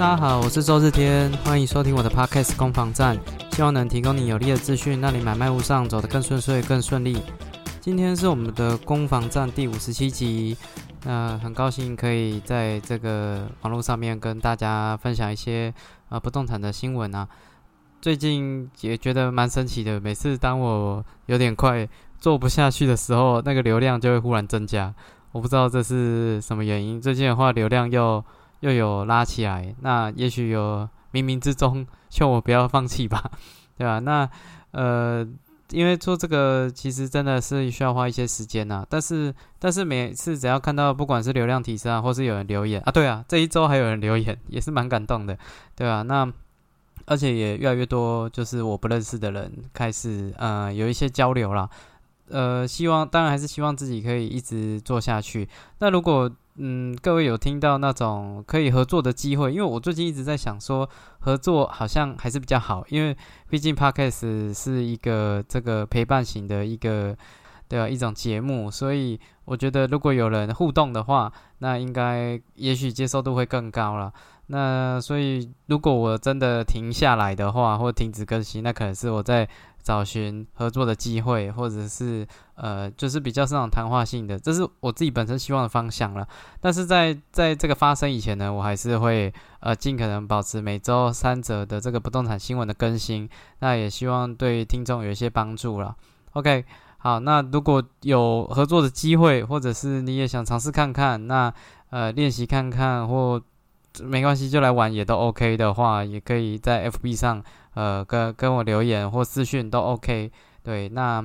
大家好，我是周日天，欢迎收听我的 Podcast 攻防战，希望能提供你有力的资讯，让你买卖路上走得更顺遂、更顺利。今天是我们的攻防战第五十七集，那很高兴可以在这个网络上面跟大家分享一些呃不动产的新闻啊。最近也觉得蛮神奇的，每次当我有点快做不下去的时候，那个流量就会忽然增加，我不知道这是什么原因。最近的话，流量又又有拉起来，那也许有冥冥之中劝我不要放弃吧，对吧？那呃，因为做这个其实真的是需要花一些时间呐。但是但是每次只要看到不管是流量提升啊，或是有人留言啊，对啊，这一周还有人留言，也是蛮感动的，对吧？那而且也越来越多，就是我不认识的人开始呃有一些交流啦。呃，希望当然还是希望自己可以一直做下去。那如果嗯，各位有听到那种可以合作的机会？因为我最近一直在想说，合作好像还是比较好，因为毕竟 podcast 是一个这个陪伴型的一个对啊一种节目，所以我觉得如果有人互动的话，那应该也许接受度会更高了。那所以如果我真的停下来的话，或停止更新，那可能是我在。找寻合作的机会，或者是呃，就是比较是那种谈话性的，这是我自己本身希望的方向了。但是在在这个发生以前呢，我还是会呃尽可能保持每周三则的这个不动产新闻的更新。那也希望对听众有一些帮助了。OK，好，那如果有合作的机会，或者是你也想尝试看看，那呃练习看看或没关系就来玩也都 OK 的话，也可以在 FB 上。呃，跟跟我留言或私讯都 OK，对，那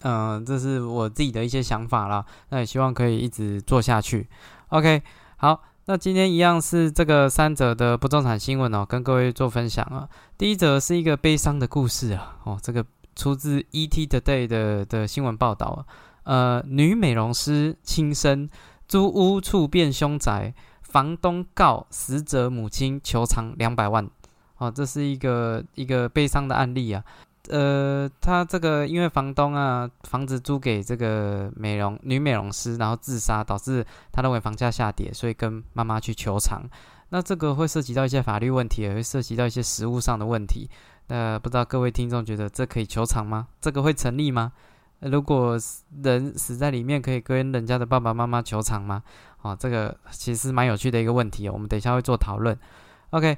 嗯，这是我自己的一些想法啦，那也希望可以一直做下去。OK，好，那今天一样是这个三则的不动产新闻哦，跟各位做分享啊。第一则是一个悲伤的故事啊，哦，这个出自 ET Today 的的新闻报道啊，呃，女美容师轻生，租屋处变凶宅，房东告死者母亲求偿两百万。哦，这是一个一个悲伤的案例啊。呃，他这个因为房东啊，房子租给这个美容女美容师，然后自杀，导致他认为房价下跌，所以跟妈妈去求偿。那这个会涉及到一些法律问题，也会涉及到一些实物上的问题。那不知道各位听众觉得这可以求偿吗？这个会成立吗？如果人死在里面，可以跟人家的爸爸妈妈求偿吗？啊，这个其实蛮有趣的一个问题。我们等一下会做讨论。OK。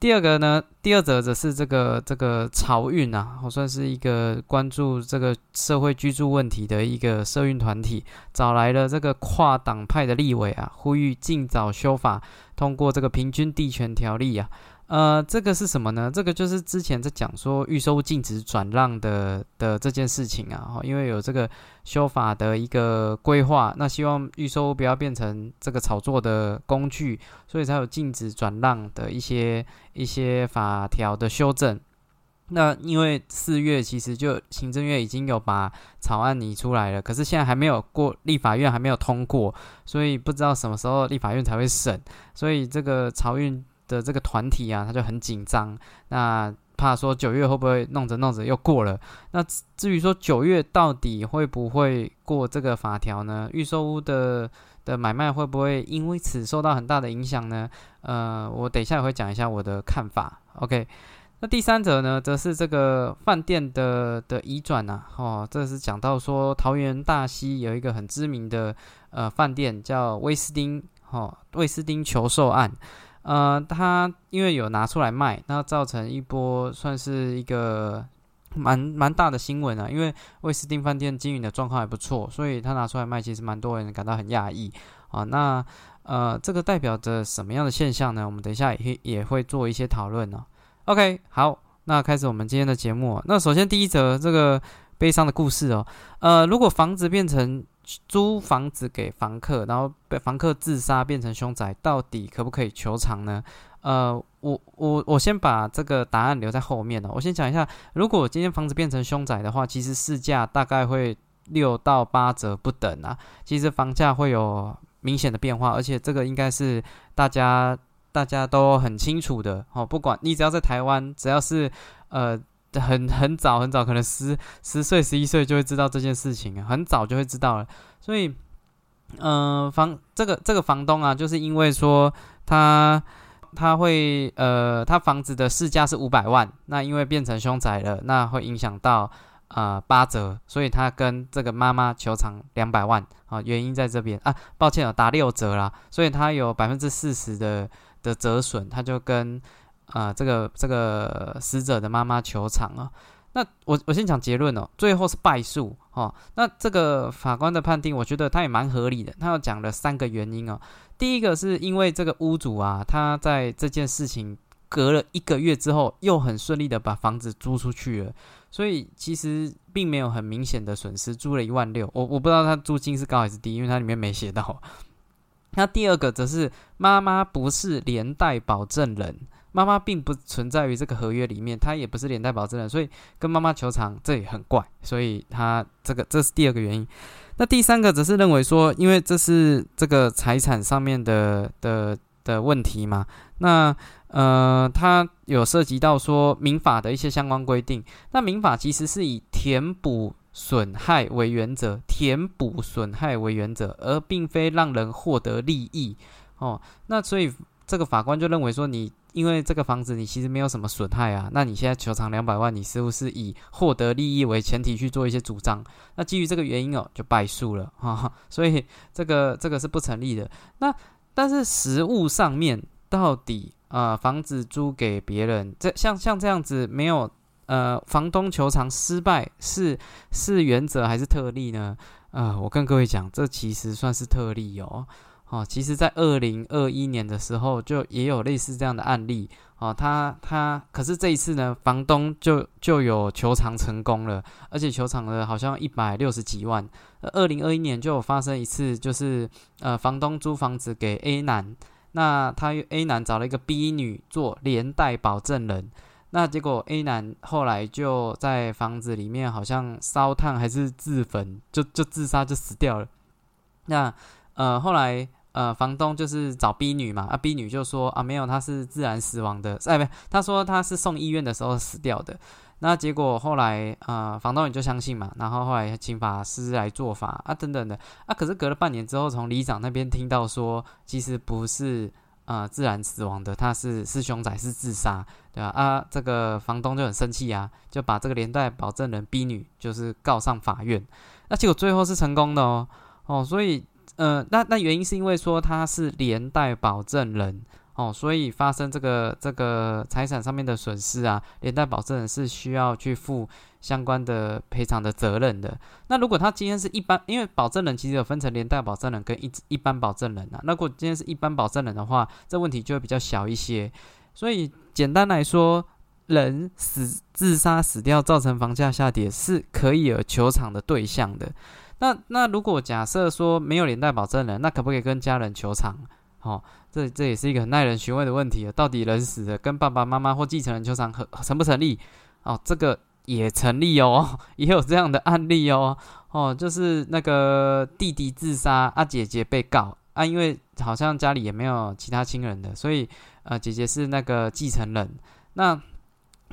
第二个呢，第二则则是这个这个潮运啊，我算是一个关注这个社会居住问题的一个社运团体，找来了这个跨党派的立委啊，呼吁尽早修法，通过这个平均地权条例啊。呃，这个是什么呢？这个就是之前在讲说预收禁止转让的的这件事情啊，因为有这个修法的一个规划，那希望预收不要变成这个炒作的工具，所以才有禁止转让的一些一些法条的修正。那因为四月其实就行政院已经有把草案拟出来了，可是现在还没有过立法院还没有通过，所以不知道什么时候立法院才会审，所以这个漕运。的这个团体啊，他就很紧张，那怕说九月会不会弄着弄着又过了？那至于说九月到底会不会过这个法条呢？预售屋的的买卖会不会因为此受到很大的影响呢？呃，我等一下也会讲一下我的看法。OK，那第三者呢，则是这个饭店的的移转呐。哦，这是讲到说桃园大溪有一个很知名的呃饭店叫威斯汀，哦，威斯汀求售案。呃，他因为有拿出来卖，那造成一波算是一个蛮蛮大的新闻啊。因为威斯汀饭店经营的状况还不错，所以他拿出来卖，其实蛮多人感到很讶异啊。那呃，这个代表着什么样的现象呢？我们等一下也也会做一些讨论呢。OK，好，那开始我们今天的节目。那首先第一则这个悲伤的故事哦，呃，如果房子变成租房子给房客，然后被房客自杀变成凶宅，到底可不可以求偿呢？呃，我我我先把这个答案留在后面哦。我先讲一下，如果今天房子变成凶宅的话，其实市价大概会六到八折不等啊。其实房价会有明显的变化，而且这个应该是大家大家都很清楚的哦。不管你只要在台湾，只要是呃。很很早很早，可能十十岁十一岁就会知道这件事情啊，很早就会知道了。所以，嗯，房这个这个房东啊，就是因为说他他会呃，他房子的市价是五百万，那因为变成凶宅了，那会影响到呃八折，所以他跟这个妈妈求偿两百万啊，原因在这边啊，抱歉啊，打六折啦，所以他有百分之四十的的折损，他就跟啊这个这个死者的妈妈求偿啊。那我我先讲结论哦，最后是败诉哦。那这个法官的判定，我觉得他也蛮合理的。他要讲了三个原因哦。第一个是因为这个屋主啊，他在这件事情隔了一个月之后，又很顺利的把房子租出去了，所以其实并没有很明显的损失，租了一万六。我我不知道他租金是高还是低，因为它里面没写到。那第二个则是妈妈不是连带保证人。妈妈并不存在于这个合约里面，她也不是连带保证人，所以跟妈妈求偿这也很怪，所以他这个这是第二个原因。那第三个则是认为说，因为这是这个财产上面的的的问题嘛，那呃，它有涉及到说民法的一些相关规定。那民法其实是以填补损害为原则，填补损害为原则，而并非让人获得利益哦。那所以这个法官就认为说你。因为这个房子你其实没有什么损害啊，那你现在求偿两百万，你似乎是以获得利益为前提去做一些主张，那基于这个原因哦，就败诉了哈，所以这个这个是不成立的。那但是实物上面到底啊，房子租给别人，这像像这样子没有呃，房东求偿失败是是原则还是特例呢？啊，我跟各位讲，这其实算是特例哦。哦，其实，在二零二一年的时候，就也有类似这样的案例。哦，他他，可是这一次呢，房东就就有求偿成功了，而且求偿了好像一百六十几万。二零二一年就有发生一次，就是呃，房东租房子给 A 男，那他 A 男找了一个 B 女做连带保证人，那结果 A 男后来就在房子里面好像烧炭还是自焚，就就自杀就死掉了。那呃后来。呃，房东就是找 B 女嘛，啊，B 女就说啊，没有，她是自然死亡的，哎，不，她说她是送医院的时候死掉的。那结果后来，呃，房东也就相信嘛，然后后来请法师来做法啊，等等的啊，可是隔了半年之后，从里长那边听到说，其实不是呃自然死亡的，他是是凶宅，是自杀，对吧？啊，这个房东就很生气啊，就把这个连带保证人 B 女就是告上法院，那结果最后是成功的哦，哦，所以。呃，那那原因是因为说他是连带保证人哦，所以发生这个这个财产上面的损失啊，连带保证人是需要去负相关的赔偿的责任的。那如果他今天是一般，因为保证人其实有分成连带保证人跟一一般保证人啊。那如果今天是一般保证人的话，这问题就会比较小一些。所以简单来说，人死自杀死掉造成房价下跌是可以有求偿的对象的。那那如果假设说没有连带保证人，那可不可以跟家人求偿？哦，这这也是一个很耐人寻味的问题啊到底人死了跟爸爸妈妈或继承人求偿成不成立？哦，这个也成立哦，也有这样的案例哦。哦，就是那个弟弟自杀，啊姐姐被告啊，因为好像家里也没有其他亲人的，所以呃姐姐是那个继承人。那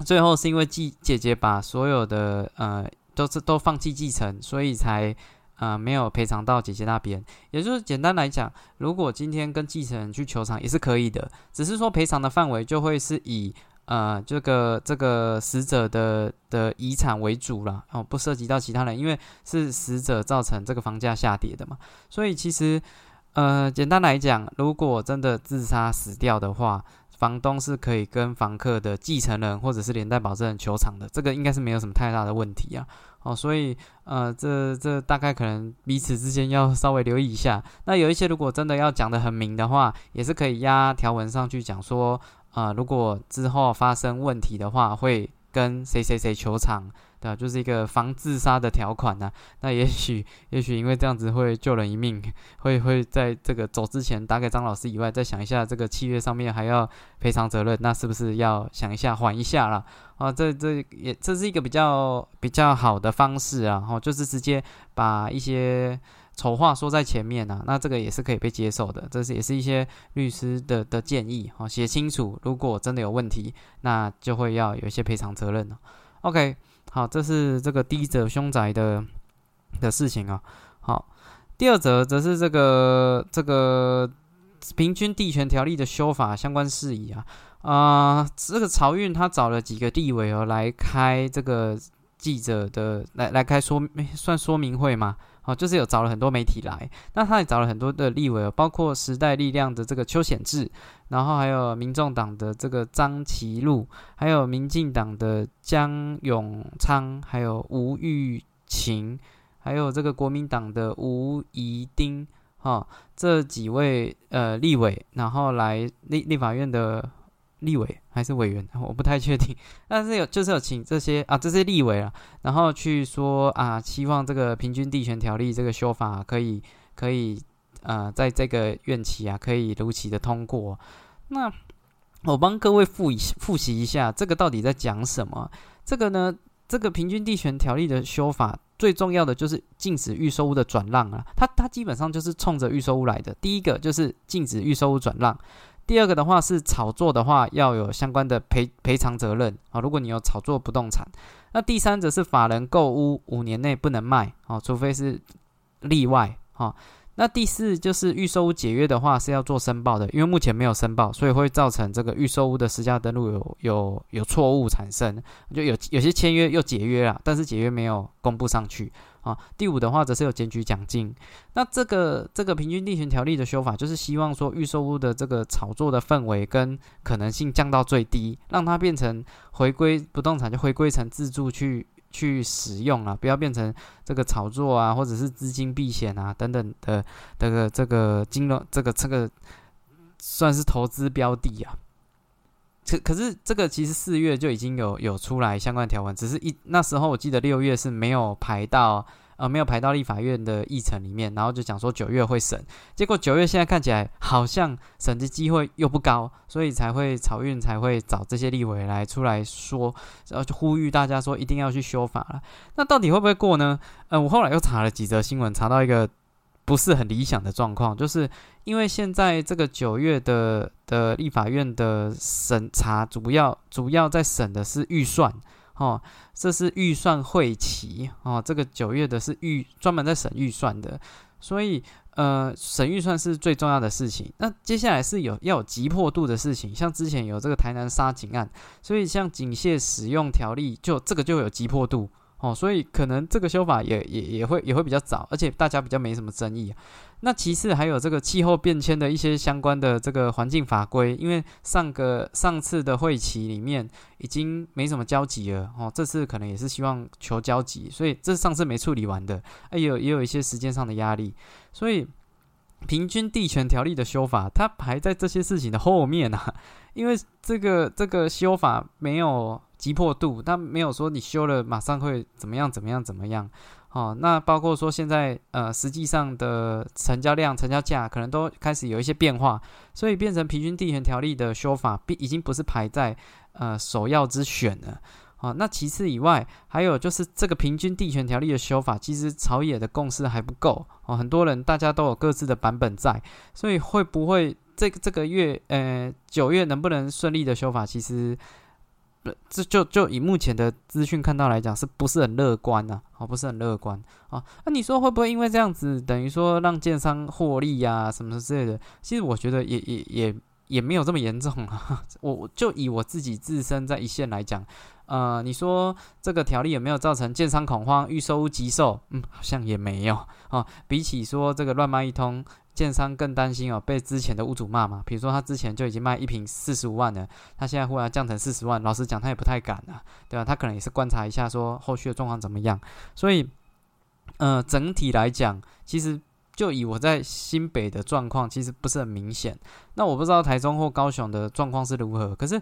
最后是因为继姐姐把所有的呃。都是都放弃继承，所以才呃没有赔偿到姐姐那边。也就是简单来讲，如果今天跟继承人去求偿也是可以的，只是说赔偿的范围就会是以呃这个这个死者的的遗产为主了哦，不涉及到其他人，因为是死者造成这个房价下跌的嘛。所以其实呃简单来讲，如果真的自杀死掉的话，房东是可以跟房客的继承人或者是连带保证人求偿的，这个应该是没有什么太大的问题啊。哦，所以呃，这这大概可能彼此之间要稍微留意一下。那有一些如果真的要讲的很明的话，也是可以压条文上去讲说，啊，如果之后发生问题的话，会跟谁谁谁球场。对啊，就是一个防自杀的条款呢。那也许，也许因为这样子会救人一命，会会在这个走之前打给张老师以外，再想一下这个契约上面还要赔偿责任，那是不是要想一下缓一下了？啊，这这也这是一个比较比较好的方式啊。哦，就是直接把一些丑话说在前面啊，那这个也是可以被接受的。这是也是一些律师的的建议哦，写清楚，如果真的有问题，那就会要有一些赔偿责任了。OK。好，这是这个第一则凶宅的的事情啊。好，第二则则是这个这个平均地权条例的修法相关事宜啊，啊，这个漕运他找了几个地委哦来开这个记者的来来开说算说明会嘛，哦，就是有找了很多媒体来，那他也找了很多的立委，包括时代力量的这个邱显志，然后还有民众党的这个张其禄，还有民进党的江永昌，还有吴玉琴，还有这个国民党的吴怡丁。哈，这几位呃立委，然后来立立法院的立委还是委员，我不太确定。但是有就是有请这些啊这些立委啊，然后去说啊，希望这个平均地权条例这个修法可以可以呃在这个院期啊可以如期的通过。那我帮各位复一复习一下，这个到底在讲什么？这个呢，这个平均地权条例的修法。最重要的就是禁止预售屋的转让啊，它它基本上就是冲着预售屋来的。第一个就是禁止预售屋转让，第二个的话是炒作的话要有相关的赔赔偿责任啊。如果你有炒作不动产，那第三则是法人购屋五年内不能卖啊，除非是例外啊。那第四就是预售屋解约的话是要做申报的，因为目前没有申报，所以会造成这个预售屋的实价登录有有有错误产生，就有有些签约又解约了，但是解约没有公布上去啊。第五的话则是有检举奖金。那这个这个平均地权条例的修法，就是希望说预售屋的这个炒作的氛围跟可能性降到最低，让它变成回归不动产就回归成自住去。去使用啊，不要变成这个炒作啊，或者是资金避险啊等等的这个这个金融这个这个算是投资标的啊。可可是这个其实四月就已经有有出来相关条文，只是一那时候我记得六月是没有排到。呃，没有排到立法院的议程里面，然后就讲说九月会审，结果九月现在看起来好像审的机会又不高，所以才会草运才会找这些立委来出来说，然后就呼吁大家说一定要去修法了。那到底会不会过呢？呃，我后来又查了几则新闻，查到一个不是很理想的状况，就是因为现在这个九月的的立法院的审查，主要主要在审的是预算。哦，这是预算会期哦，这个九月的是预专门在审预算的，所以呃，审预算是最重要的事情。那接下来是有要有急迫度的事情，像之前有这个台南杀警案，所以像警械使用条例就这个就有急迫度。哦，所以可能这个修法也也也会也会比较早，而且大家比较没什么争议啊。那其次还有这个气候变迁的一些相关的这个环境法规，因为上个上次的会期里面已经没什么交集了，哦，这次可能也是希望求交集，所以这上次没处理完的，哎，有也有一些时间上的压力，所以平均地权条例的修法，它排在这些事情的后面啊，因为这个这个修法没有。急迫度，但没有说你修了马上会怎么样怎么样怎么样，哦，那包括说现在呃实际上的成交量、成交价可能都开始有一些变化，所以变成平均地权条例的修法，并已经不是排在呃首要之选了，哦，那其次以外，还有就是这个平均地权条例的修法，其实朝野的共识还不够，哦，很多人大家都有各自的版本在，所以会不会这个这个月呃九月能不能顺利的修法，其实。不，这就就以目前的资讯看到来讲，是不是很乐观呢？哦，不是很乐观啊。那你说会不会因为这样子，等于说让建商获利呀，什么之类的？其实我觉得也也也也没有这么严重啊。我就以我自己自身在一线来讲，呃，你说这个条例有没有造成建商恐慌、预售急售？嗯，好像也没有啊。比起说这个乱卖一通。建商更担心哦，被之前的屋主骂嘛。比如说他之前就已经卖一瓶四十五万了，他现在忽然降成四十万，老实讲他也不太敢啊，对吧？他可能也是观察一下说后续的状况怎么样。所以，呃，整体来讲，其实就以我在新北的状况，其实不是很明显。那我不知道台中或高雄的状况是如何，可是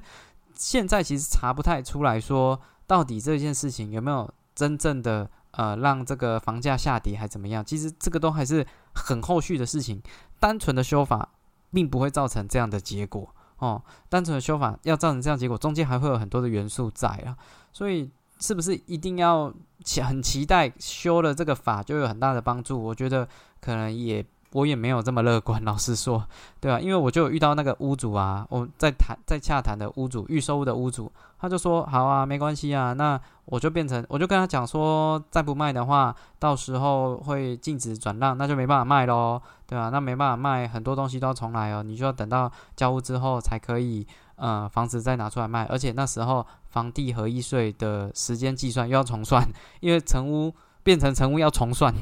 现在其实查不太出来说到底这件事情有没有真正的。呃，让这个房价下跌还怎么样？其实这个都还是很后续的事情。单纯的修法并不会造成这样的结果哦。单纯的修法要造成这样结果，中间还会有很多的元素在啊。所以是不是一定要很期待修了这个法就有很大的帮助？我觉得可能也我也没有这么乐观，老实说，对啊，因为我就遇到那个屋主啊，我在谈在洽谈的屋主，预售屋的屋主，他就说好啊，没关系啊，那我就变成我就跟他讲说，再不卖的话，到时候会禁止转让，那就没办法卖喽，对啊，那没办法卖，很多东西都要重来哦，你就要等到交屋之后才可以，呃，房子再拿出来卖，而且那时候房地合一税的时间计算又要重算，因为成屋。变成成屋要重算，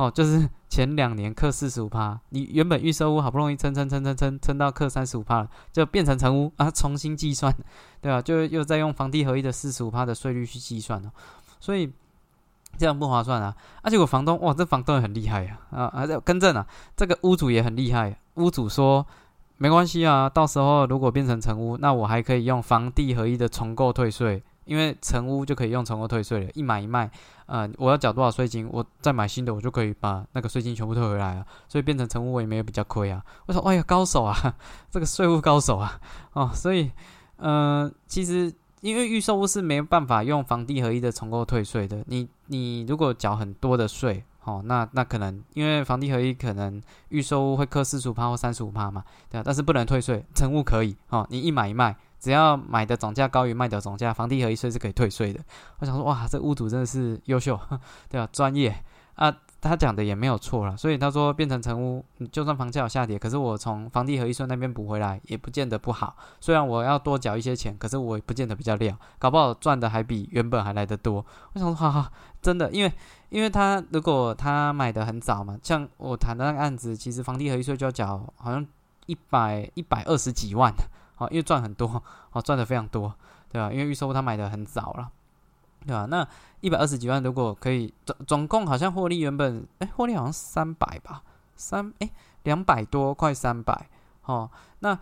哦，就是前两年克四十五趴，你原本预售屋好不容易撑撑撑撑撑撑到克三十五趴了，就变成成屋啊，重新计算，对吧？就又在用房地合一的四十五趴的税率去计算了，所以这样不划算啊！而且我房东哇，这房东也很厉害呀，啊，还在更正啊，这个屋主也很厉害，屋主说没关系啊，到时候如果变成成屋，那我还可以用房地合一的重购退税。因为成屋就可以用成屋退税了，一买一卖，呃，我要缴多少税金，我再买新的，我就可以把那个税金全部退回来啊，所以变成成屋我也没有比较亏啊。我说，哎呀，高手啊，这个税务高手啊，哦，所以，呃，其实因为预售屋是没办法用房地合一的重购退税的，你你如果缴很多的税，哦，那那可能因为房地合一可能预售屋会扣四十五趴或三十五趴嘛，对啊，但是不能退税，成屋可以，哦，你一买一卖。只要买的总价高于卖的总价，房地合一税是可以退税的。我想说，哇，这屋主真的是优秀，对吧？专业啊，他讲的也没有错了。所以他说变成成屋，就算房价有下跌，可是我从房地合一税那边补回来，也不见得不好。虽然我要多缴一些钱，可是我也不见得比较亮，搞不好赚的还比原本还来得多。我想说，哈哈，真的，因为因为他如果他买的很早嘛，像我谈的那个案子，其实房地合一税就要缴好像一百一百二十几万。哦，因为赚很多，哦，赚的非常多，对吧？因为预售他买的很早了，对吧？那一百二十几万，如果可以总总共好像获利原本，哎，获利好像三百吧，三哎两百多，快三百，哦，那。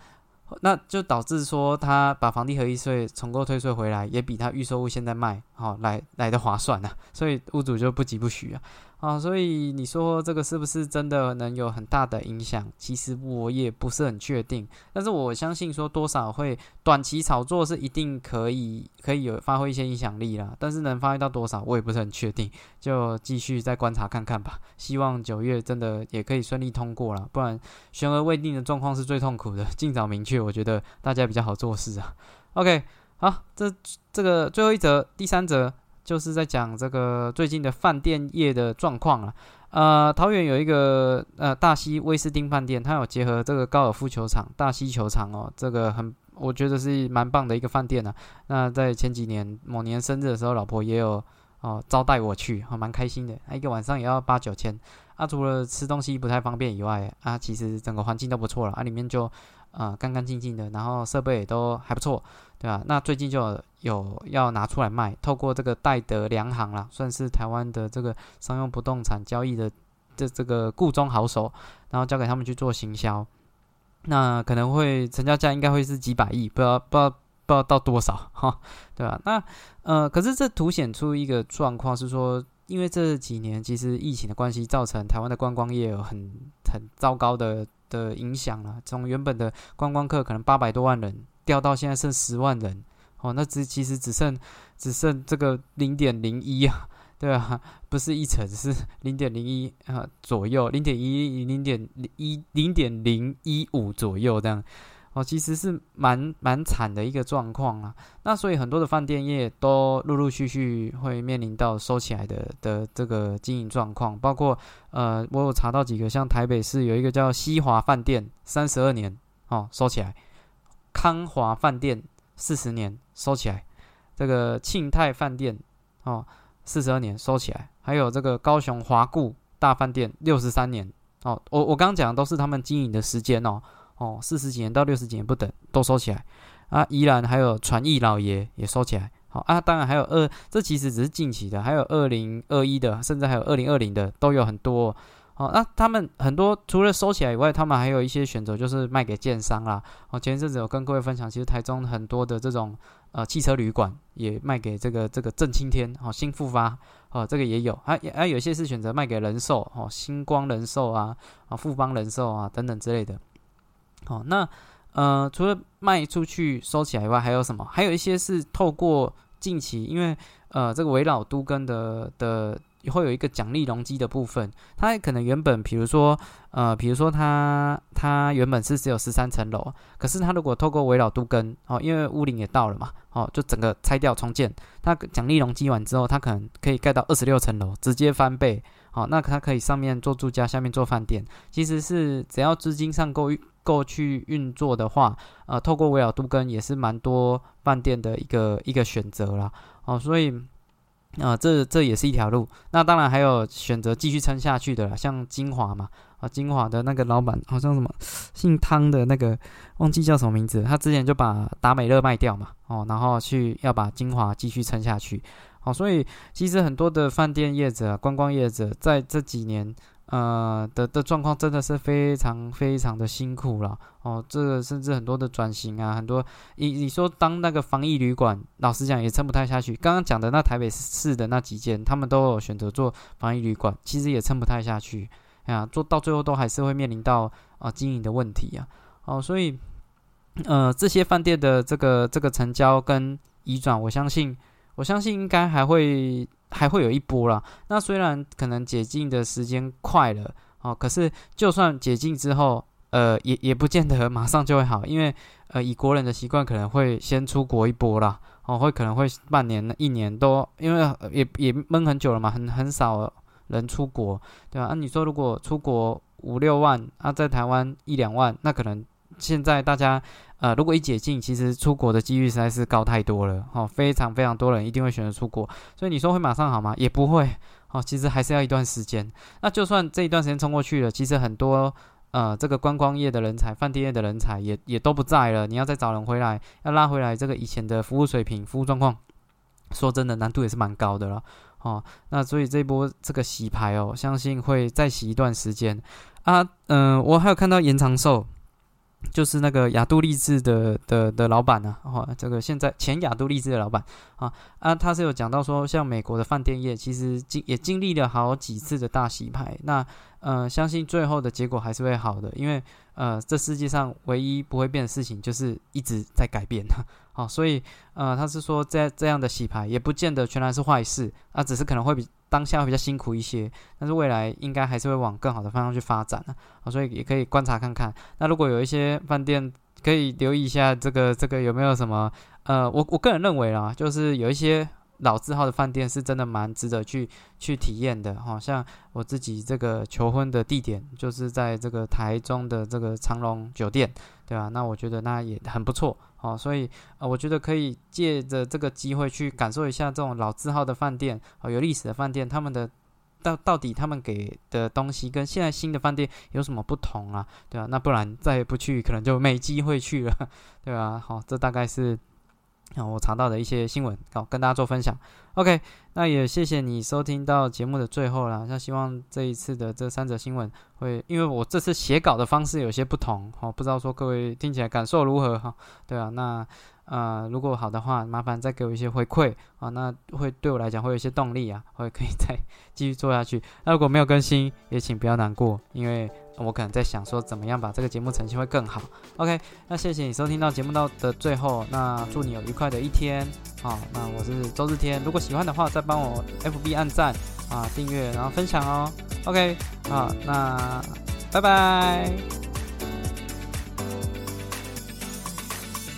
那就导致说，他把房地合一税重购退税回来，也比他预售物现在卖好来来的划算呢，所以屋主就不急不徐啊，啊，所以你说这个是不是真的能有很大的影响？其实我也不是很确定，但是我相信说多少会短期炒作是一定可以可以有发挥一些影响力啦，但是能发挥到多少，我也不是很确定，就继续再观察看看吧。希望九月真的也可以顺利通过了，不然悬而未定的状况是最痛苦的，尽早明确。我觉得大家比较好做事啊。OK，好，这这个最后一则，第三则就是在讲这个最近的饭店业的状况啊。呃，桃园有一个呃大溪威斯汀饭店，它有结合这个高尔夫球场、大溪球场哦，这个很我觉得是蛮棒的一个饭店呢。那在前几年某年生日的时候，老婆也有哦招待我去，还蛮开心的。一个晚上也要八九千。啊，除了吃东西不太方便以外，啊，其实整个环境都不错了。啊，里面就。啊，干干净净的，然后设备也都还不错，对吧？那最近就有要拿出来卖，透过这个戴德良行啦，算是台湾的这个商用不动产交易的这这个固中好手，然后交给他们去做行销，那可能会成交价应该会是几百亿，不知道不知道不知道到多少哈，对吧？那呃，可是这凸显出一个状况是说，因为这几年其实疫情的关系，造成台湾的观光业有很很糟糕的。的影响了，从原本的观光客可能八百多万人掉到现在剩十万人，哦，那只其实只剩只剩这个零点零一啊，对啊，不是一成，是零点零一啊左右，零点一零点一零点零一五左右这样。哦，其实是蛮蛮惨的一个状况啊。那所以很多的饭店业都陆陆续续会面临到收起来的的这个经营状况，包括呃，我有查到几个，像台北市有一个叫西华饭店，三十二年哦收起来；康华饭店四十年收起来；这个庆泰饭店哦四十二年收起来；还有这个高雄华固大饭店六十三年哦。我我刚刚讲的都是他们经营的时间哦。哦，四十几年到六十几年不等，都收起来啊！依然还有传艺老爷也收起来。好啊，当然还有二，这其实只是近期的，还有二零二一的，甚至还有二零二零的，都有很多。哦那他们很多除了收起来以外，他们还有一些选择，就是卖给建商啦。哦，前一阵子有跟各位分享，其实台中很多的这种呃汽车旅馆也卖给这个这个正青天，哦，新复发，哦，这个也有，还还有些是选择卖给人寿，哦，星光人寿啊，啊，富邦人寿啊等等之类的。哦，那呃，除了卖出去收起来以外，还有什么？还有一些是透过近期，因为呃，这个围绕都跟的的也会有一个奖励容积的部分，它可能原本，比如说，呃，比如说它它原本是只有十三层楼，可是它如果透过围绕都根哦，因为屋顶也到了嘛，哦，就整个拆掉重建，它奖励容积完之后，它可能可以盖到二十六层楼，直接翻倍，好，那它可以上面做住家，下面做饭店，其实是只要资金上够够去运作的话，呃，透过围绕都根也是蛮多饭店的一个一个选择啦，哦，所以。啊，这这也是一条路。那当然还有选择继续撑下去的啦，像金华嘛，啊，金华的那个老板好像什么姓汤的那个，忘记叫什么名字。他之前就把达美乐卖掉嘛，哦，然后去要把金华继续撑下去。好，所以其实很多的饭店业者、观光业者在这几年。呃的的状况真的是非常非常的辛苦了哦，这个甚至很多的转型啊，很多你你说当那个防疫旅馆，老实讲也撑不太下去。刚刚讲的那台北市的那几间，他们都有选择做防疫旅馆，其实也撑不太下去啊，做到最后都还是会面临到啊经营的问题啊。哦，所以呃这些饭店的这个这个成交跟移转，我相信我相信应该还会。还会有一波啦。那虽然可能解禁的时间快了哦，可是就算解禁之后，呃，也也不见得 马上就会好，因为呃，以国人的习惯，可能会先出国一波啦，哦，会可能会半年、一年都，因为也也闷很久了嘛，很很少人出国，对吧？啊，你说如果出国五六万，啊，在台湾一两万，那可能现在大家。呃，如果一解禁，其实出国的几率实在是高太多了，哦，非常非常多人一定会选择出国，所以你说会马上好吗？也不会，哦，其实还是要一段时间。那就算这一段时间冲过去了，其实很多呃这个观光业的人才、饭店业的人才也也都不在了，你要再找人回来，要拉回来这个以前的服务水平、服务状况，说真的难度也是蛮高的了，哦，那所以这波这个洗牌哦，相信会再洗一段时间啊，嗯，我还有看到延长寿。就是那个雅都励志的的的老板呢，哦，这个现在前雅都励志的老板啊啊，他是有讲到说，像美国的饭店业其实经也经历了好几次的大洗牌，那呃，相信最后的结果还是会好的，因为呃，这世界上唯一不会变的事情就是一直在改变的，好，所以呃，他是说在这样的洗牌也不见得全然是坏事啊，只是可能会比。当下会比较辛苦一些，但是未来应该还是会往更好的方向去发展啊，所以也可以观察看看。那如果有一些饭店，可以留意一下这个这个有没有什么？呃，我我个人认为啦，就是有一些老字号的饭店是真的蛮值得去去体验的哈。像我自己这个求婚的地点就是在这个台中的这个长隆酒店，对吧？那我觉得那也很不错。哦，所以呃，我觉得可以借着这个机会去感受一下这种老字号的饭店，哦，有历史的饭店，他们的到到底他们给的东西跟现在新的饭店有什么不同啊？对啊，那不然再不去，可能就没机会去了，对吧？好，这大概是。啊，我查到的一些新闻，好跟大家做分享。OK，那也谢谢你收听到节目的最后了。那希望这一次的这三则新闻会，因为我这次写稿的方式有些不同，好，不知道说各位听起来感受如何哈？对啊，那。呃，如果好的话，麻烦再给我一些回馈啊，那会对我来讲会有一些动力啊，会可以再 继续做下去。那如果没有更新，也请不要难过，因为我可能在想说怎么样把这个节目呈现会更好。OK，那谢谢你收听到节目到的最后，那祝你有愉快的一天。好，那我是周日天，如果喜欢的话，再帮我 FB 按赞啊，订阅，然后分享哦。OK，好，那拜拜。